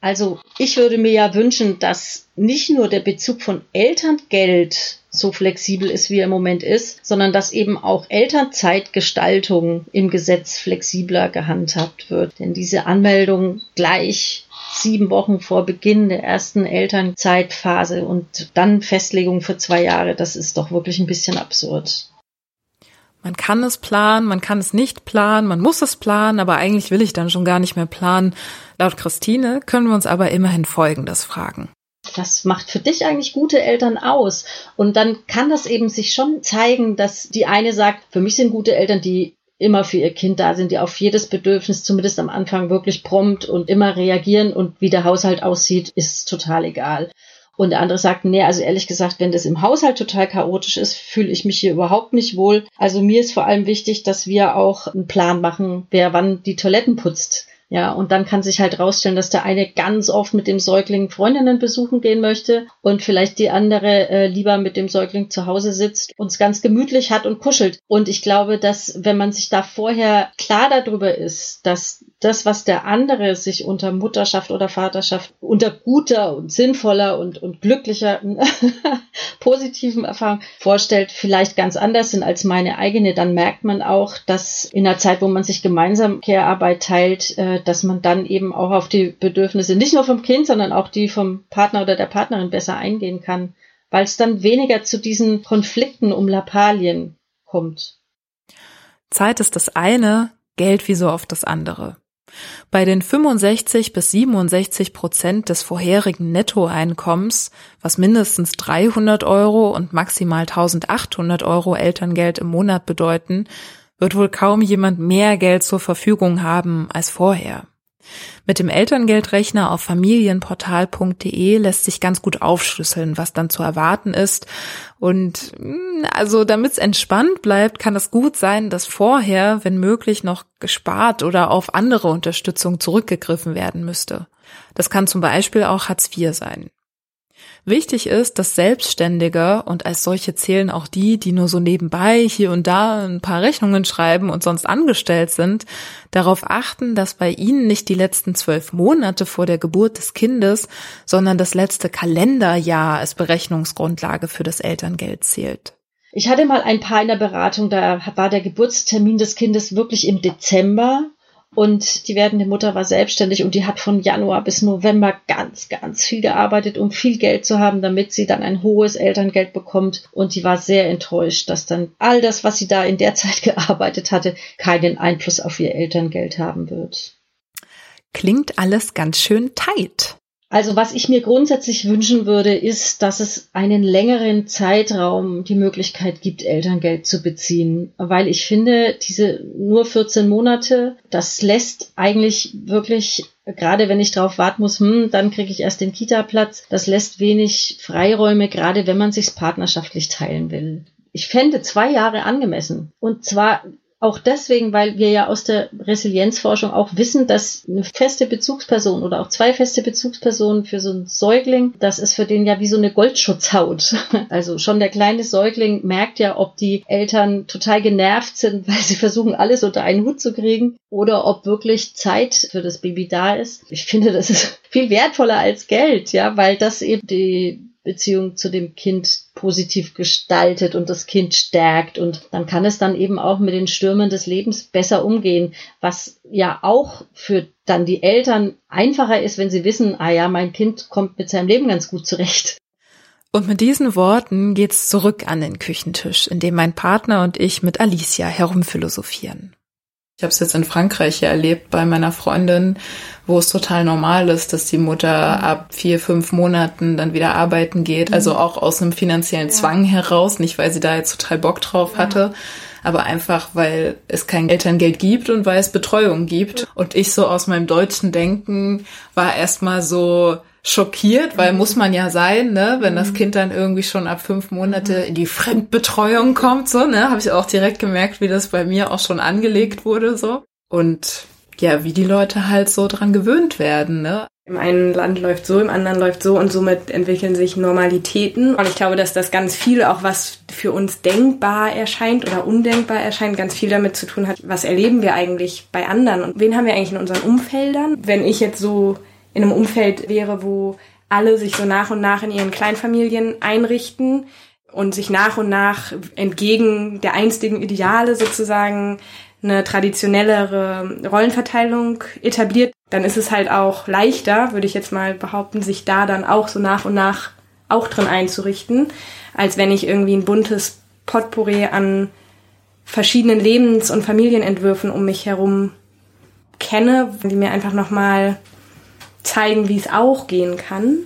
Also ich würde mir ja wünschen, dass nicht nur der Bezug von Elterngeld so flexibel ist, wie er im Moment ist, sondern dass eben auch Elternzeitgestaltung im Gesetz flexibler gehandhabt wird. Denn diese Anmeldung gleich sieben Wochen vor Beginn der ersten Elternzeitphase und dann Festlegung für zwei Jahre, das ist doch wirklich ein bisschen absurd. Man kann es planen, man kann es nicht planen, man muss es planen, aber eigentlich will ich dann schon gar nicht mehr planen. Laut Christine können wir uns aber immerhin Folgendes fragen was macht für dich eigentlich gute Eltern aus? Und dann kann das eben sich schon zeigen, dass die eine sagt, für mich sind gute Eltern, die immer für ihr Kind da sind, die auf jedes Bedürfnis zumindest am Anfang wirklich prompt und immer reagieren und wie der Haushalt aussieht, ist total egal. Und der andere sagt, nee, also ehrlich gesagt, wenn das im Haushalt total chaotisch ist, fühle ich mich hier überhaupt nicht wohl. Also mir ist vor allem wichtig, dass wir auch einen Plan machen, wer wann die Toiletten putzt. Ja, und dann kann sich halt rausstellen, dass der eine ganz oft mit dem Säugling Freundinnen besuchen gehen möchte und vielleicht die andere äh, lieber mit dem Säugling zu Hause sitzt und es ganz gemütlich hat und kuschelt. Und ich glaube, dass wenn man sich da vorher klar darüber ist, dass das, was der andere sich unter Mutterschaft oder Vaterschaft unter guter und sinnvoller und, und glücklicher positiven Erfahrung vorstellt, vielleicht ganz anders sind als meine eigene, dann merkt man auch, dass in einer Zeit, wo man sich gemeinsam Care-Arbeit teilt, äh, dass man dann eben auch auf die Bedürfnisse nicht nur vom Kind, sondern auch die vom Partner oder der Partnerin besser eingehen kann, weil es dann weniger zu diesen Konflikten um Lappalien kommt. Zeit ist das eine, Geld wie so oft das andere. Bei den 65 bis 67 Prozent des vorherigen Nettoeinkommens, was mindestens 300 Euro und maximal 1800 Euro Elterngeld im Monat bedeuten, wird wohl kaum jemand mehr Geld zur Verfügung haben als vorher. Mit dem Elterngeldrechner auf familienportal.de lässt sich ganz gut aufschlüsseln, was dann zu erwarten ist. Und hm, also damit es entspannt bleibt, kann es gut sein, dass vorher, wenn möglich, noch gespart oder auf andere Unterstützung zurückgegriffen werden müsste. Das kann zum Beispiel auch Hartz IV sein. Wichtig ist, dass Selbstständige und als solche zählen auch die, die nur so nebenbei hier und da ein paar Rechnungen schreiben und sonst angestellt sind, darauf achten, dass bei ihnen nicht die letzten zwölf Monate vor der Geburt des Kindes, sondern das letzte Kalenderjahr als Berechnungsgrundlage für das Elterngeld zählt. Ich hatte mal ein paar in der Beratung, da war der Geburtstermin des Kindes wirklich im Dezember und die werdende Mutter war selbstständig und die hat von Januar bis November ganz, ganz viel gearbeitet, um viel Geld zu haben, damit sie dann ein hohes Elterngeld bekommt. Und die war sehr enttäuscht, dass dann all das, was sie da in der Zeit gearbeitet hatte, keinen Einfluss auf ihr Elterngeld haben wird. Klingt alles ganz schön tight. Also was ich mir grundsätzlich wünschen würde, ist, dass es einen längeren Zeitraum die Möglichkeit gibt, Elterngeld zu beziehen. Weil ich finde, diese nur 14 Monate, das lässt eigentlich wirklich, gerade wenn ich drauf warten muss, hm, dann kriege ich erst den Kita-Platz, das lässt wenig Freiräume, gerade wenn man sich's partnerschaftlich teilen will. Ich fände zwei Jahre angemessen. Und zwar auch deswegen, weil wir ja aus der Resilienzforschung auch wissen, dass eine feste Bezugsperson oder auch zwei feste Bezugspersonen für so einen Säugling, das ist für den ja wie so eine Goldschutzhaut. Also schon der kleine Säugling merkt ja, ob die Eltern total genervt sind, weil sie versuchen, alles unter einen Hut zu kriegen oder ob wirklich Zeit für das Baby da ist. Ich finde, das ist viel wertvoller als Geld, ja, weil das eben die Beziehung zu dem Kind positiv gestaltet und das Kind stärkt und dann kann es dann eben auch mit den Stürmen des Lebens besser umgehen, was ja auch für dann die Eltern einfacher ist, wenn sie wissen, ah ja, mein Kind kommt mit seinem Leben ganz gut zurecht. Und mit diesen Worten geht's zurück an den Küchentisch, in dem mein Partner und ich mit Alicia herumphilosophieren. Ich habe es jetzt in Frankreich hier erlebt bei meiner Freundin, wo es total normal ist, dass die Mutter ab vier, fünf Monaten dann wieder arbeiten geht. Also mhm. auch aus einem finanziellen Zwang heraus, nicht weil sie da jetzt total Bock drauf hatte, aber einfach weil es kein Elterngeld gibt und weil es Betreuung gibt. Und ich so aus meinem deutschen Denken war erstmal so, schockiert, weil mhm. muss man ja sein, ne, wenn das mhm. Kind dann irgendwie schon ab fünf Monate in die Fremdbetreuung kommt, so, ne, habe ich auch direkt gemerkt, wie das bei mir auch schon angelegt wurde, so. Und ja, wie die Leute halt so dran gewöhnt werden, ne. Im einen Land läuft so, im anderen läuft so und somit entwickeln sich Normalitäten. Und ich glaube, dass das ganz viel auch was für uns denkbar erscheint oder undenkbar erscheint, ganz viel damit zu tun hat, was erleben wir eigentlich bei anderen und wen haben wir eigentlich in unseren Umfeldern. Wenn ich jetzt so in einem Umfeld wäre, wo alle sich so nach und nach in ihren Kleinfamilien einrichten und sich nach und nach entgegen der einstigen Ideale sozusagen eine traditionellere Rollenverteilung etabliert, dann ist es halt auch leichter, würde ich jetzt mal behaupten, sich da dann auch so nach und nach auch drin einzurichten, als wenn ich irgendwie ein buntes Potpourri an verschiedenen Lebens- und Familienentwürfen um mich herum kenne, die mir einfach nochmal zeigen, wie es auch gehen kann.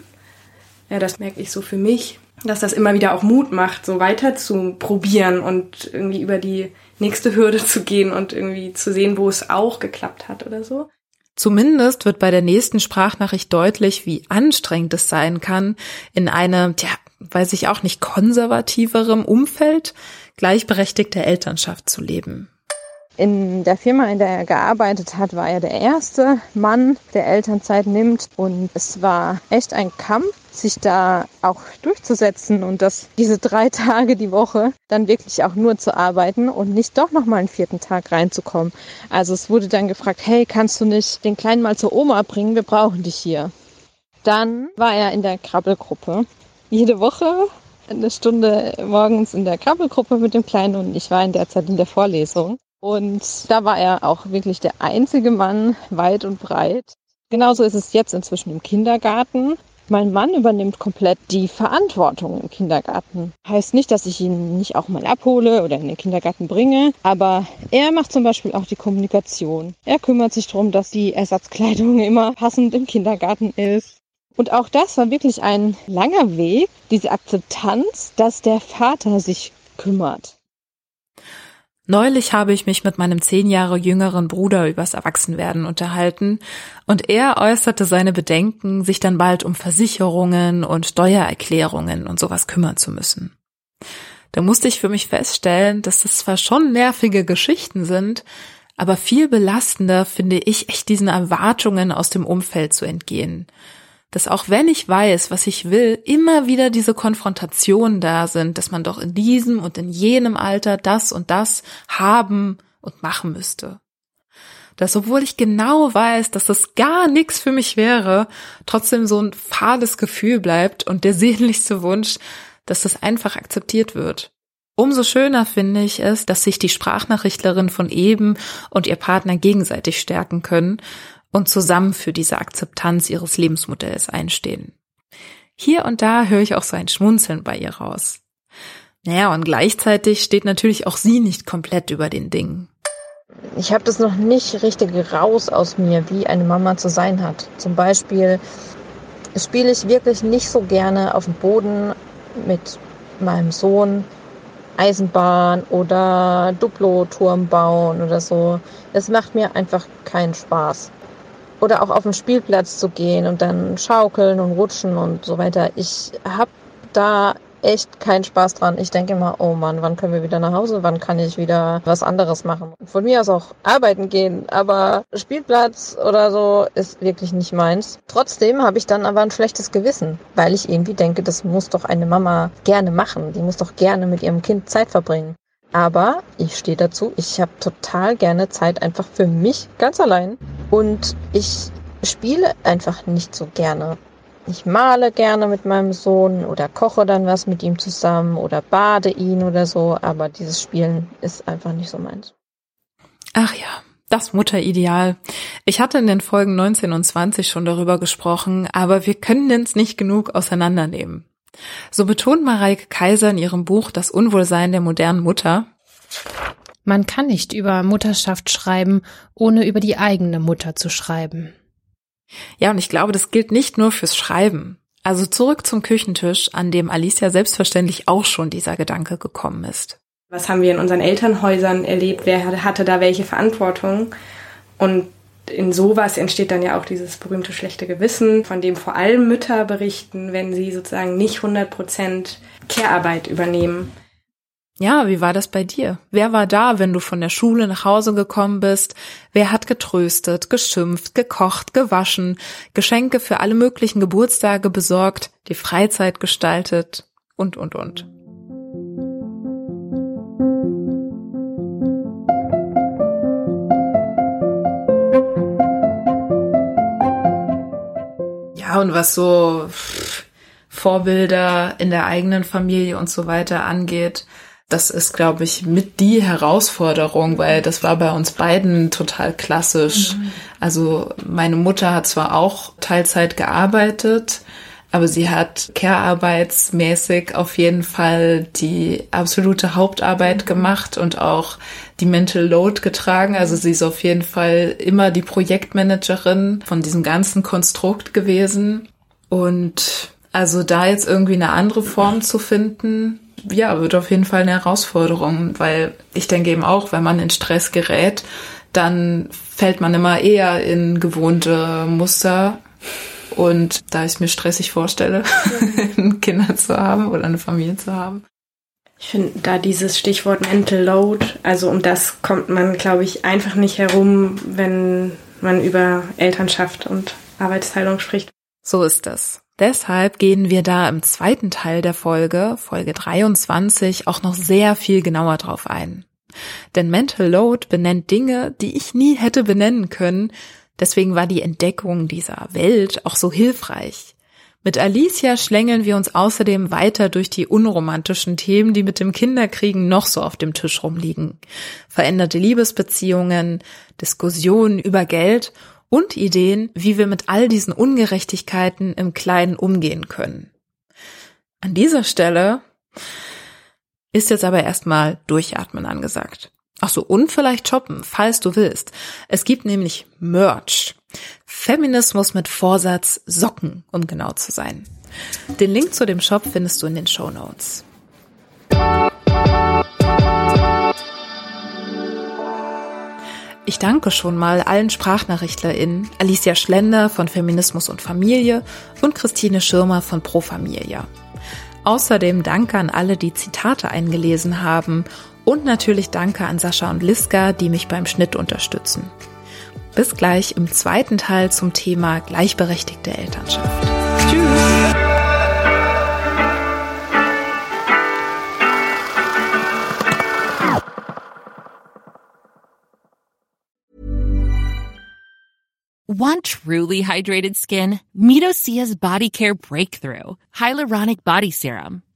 Ja, das merke ich so für mich, dass das immer wieder auch Mut macht, so weiter zu probieren und irgendwie über die nächste Hürde zu gehen und irgendwie zu sehen, wo es auch geklappt hat oder so. Zumindest wird bei der nächsten Sprachnachricht deutlich, wie anstrengend es sein kann, in einem, tja, weiß ich auch nicht, konservativerem Umfeld gleichberechtigter Elternschaft zu leben. In der Firma, in der er gearbeitet hat, war er der erste Mann, der Elternzeit nimmt. Und es war echt ein Kampf, sich da auch durchzusetzen und das, diese drei Tage die Woche dann wirklich auch nur zu arbeiten und nicht doch nochmal einen vierten Tag reinzukommen. Also es wurde dann gefragt, hey, kannst du nicht den Kleinen mal zur Oma bringen? Wir brauchen dich hier. Dann war er in der Krabbelgruppe. Jede Woche eine Stunde morgens in der Krabbelgruppe mit dem Kleinen und ich war in der Zeit in der Vorlesung. Und da war er auch wirklich der einzige Mann weit und breit. Genauso ist es jetzt inzwischen im Kindergarten. Mein Mann übernimmt komplett die Verantwortung im Kindergarten. Heißt nicht, dass ich ihn nicht auch mal abhole oder in den Kindergarten bringe, aber er macht zum Beispiel auch die Kommunikation. Er kümmert sich darum, dass die Ersatzkleidung immer passend im Kindergarten ist. Und auch das war wirklich ein langer Weg, diese Akzeptanz, dass der Vater sich kümmert. Neulich habe ich mich mit meinem zehn Jahre jüngeren Bruder übers Erwachsenwerden unterhalten und er äußerte seine Bedenken, sich dann bald um Versicherungen und Steuererklärungen und sowas kümmern zu müssen. Da musste ich für mich feststellen, dass das zwar schon nervige Geschichten sind, aber viel belastender finde ich echt diesen Erwartungen aus dem Umfeld zu entgehen dass auch wenn ich weiß, was ich will, immer wieder diese Konfrontationen da sind, dass man doch in diesem und in jenem Alter das und das haben und machen müsste. Dass obwohl ich genau weiß, dass das gar nichts für mich wäre, trotzdem so ein fades Gefühl bleibt und der sehnlichste Wunsch, dass das einfach akzeptiert wird. Umso schöner finde ich es, dass sich die Sprachnachrichtlerin von eben und ihr Partner gegenseitig stärken können und zusammen für diese Akzeptanz ihres Lebensmodells einstehen. Hier und da höre ich auch so ein Schmunzeln bei ihr raus. Naja, und gleichzeitig steht natürlich auch sie nicht komplett über den Dingen. Ich habe das noch nicht richtig raus aus mir, wie eine Mama zu sein hat. Zum Beispiel spiele ich wirklich nicht so gerne auf dem Boden mit meinem Sohn Eisenbahn oder Duplo-Turm bauen oder so. Das macht mir einfach keinen Spaß oder auch auf den Spielplatz zu gehen und dann schaukeln und rutschen und so weiter. Ich habe da echt keinen Spaß dran. Ich denke immer, oh Mann, wann können wir wieder nach Hause? Wann kann ich wieder was anderes machen? Von mir aus auch arbeiten gehen, aber Spielplatz oder so ist wirklich nicht meins. Trotzdem habe ich dann aber ein schlechtes Gewissen, weil ich irgendwie denke, das muss doch eine Mama gerne machen. Die muss doch gerne mit ihrem Kind Zeit verbringen. Aber ich stehe dazu, ich habe total gerne Zeit einfach für mich ganz allein. Und ich spiele einfach nicht so gerne. Ich male gerne mit meinem Sohn oder koche dann was mit ihm zusammen oder bade ihn oder so, aber dieses Spielen ist einfach nicht so meins. Ach ja, das Mutterideal. Ich hatte in den Folgen 19 und 20 schon darüber gesprochen, aber wir können es nicht genug auseinandernehmen. So betont Mareike Kaiser in ihrem Buch Das Unwohlsein der modernen Mutter. Man kann nicht über Mutterschaft schreiben, ohne über die eigene Mutter zu schreiben. Ja, und ich glaube, das gilt nicht nur fürs Schreiben. Also zurück zum Küchentisch, an dem Alicia selbstverständlich auch schon dieser Gedanke gekommen ist. Was haben wir in unseren Elternhäusern erlebt? Wer hatte da welche Verantwortung? Und in sowas entsteht dann ja auch dieses berühmte schlechte Gewissen, von dem vor allem Mütter berichten, wenn sie sozusagen nicht 100 Prozent Care-Arbeit übernehmen. Ja, wie war das bei dir? Wer war da, wenn du von der Schule nach Hause gekommen bist? Wer hat getröstet, geschimpft, gekocht, gewaschen, Geschenke für alle möglichen Geburtstage besorgt, die Freizeit gestaltet und, und, und. Ja, und was so Vorbilder in der eigenen Familie und so weiter angeht, das ist, glaube ich, mit die Herausforderung, weil das war bei uns beiden total klassisch. Mhm. Also meine Mutter hat zwar auch Teilzeit gearbeitet, aber sie hat care-arbeitsmäßig auf jeden Fall die absolute Hauptarbeit gemacht und auch die Mental Load getragen. Also sie ist auf jeden Fall immer die Projektmanagerin von diesem ganzen Konstrukt gewesen. Und also da jetzt irgendwie eine andere Form zu finden, ja, wird auf jeden Fall eine Herausforderung, weil ich denke eben auch, wenn man in Stress gerät, dann fällt man immer eher in gewohnte Muster. Und da ich mir stressig vorstelle, Kinder zu haben oder eine Familie zu haben. Ich finde da dieses Stichwort Mental Load, also um das kommt man, glaube ich, einfach nicht herum, wenn man über Elternschaft und Arbeitsteilung spricht. So ist es. Deshalb gehen wir da im zweiten Teil der Folge, Folge 23, auch noch sehr viel genauer drauf ein. Denn Mental Load benennt Dinge, die ich nie hätte benennen können. Deswegen war die Entdeckung dieser Welt auch so hilfreich. Mit Alicia schlängeln wir uns außerdem weiter durch die unromantischen Themen, die mit dem Kinderkriegen noch so auf dem Tisch rumliegen. Veränderte Liebesbeziehungen, Diskussionen über Geld und Ideen, wie wir mit all diesen Ungerechtigkeiten im Kleinen umgehen können. An dieser Stelle ist jetzt aber erstmal Durchatmen angesagt. Ach so, und vielleicht shoppen, falls du willst. Es gibt nämlich Merch. Feminismus mit Vorsatz Socken, um genau zu sein. Den Link zu dem Shop findest du in den Show Notes. Ich danke schon mal allen SprachnachrichtlerInnen, Alicia Schlender von Feminismus und Familie und Christine Schirmer von Pro Familia. Außerdem danke an alle, die Zitate eingelesen haben und natürlich danke an Sascha und Liska, die mich beim Schnitt unterstützen. Bis gleich im zweiten Teil zum Thema gleichberechtigte Elternschaft. Tschüss! Want truly hydrated skin? Meet Osea's Body Care Breakthrough Hyaluronic Body Serum.